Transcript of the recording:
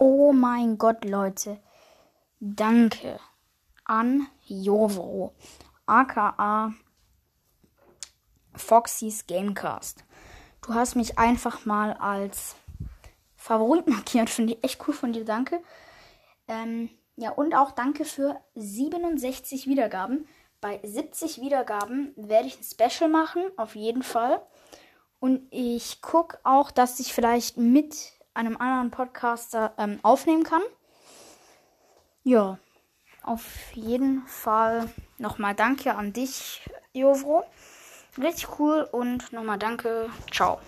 Oh mein Gott, Leute. Danke an Jovro, aka Foxys Gamecast. Du hast mich einfach mal als Favorit markiert. Finde ich echt cool von dir. Danke. Ähm, ja, und auch danke für 67 Wiedergaben. Bei 70 Wiedergaben werde ich ein Special machen, auf jeden Fall. Und ich gucke auch, dass ich vielleicht mit einem anderen Podcaster ähm, aufnehmen kann. Ja, auf jeden Fall nochmal danke an dich, Jovro. Richtig cool und nochmal danke. Ciao.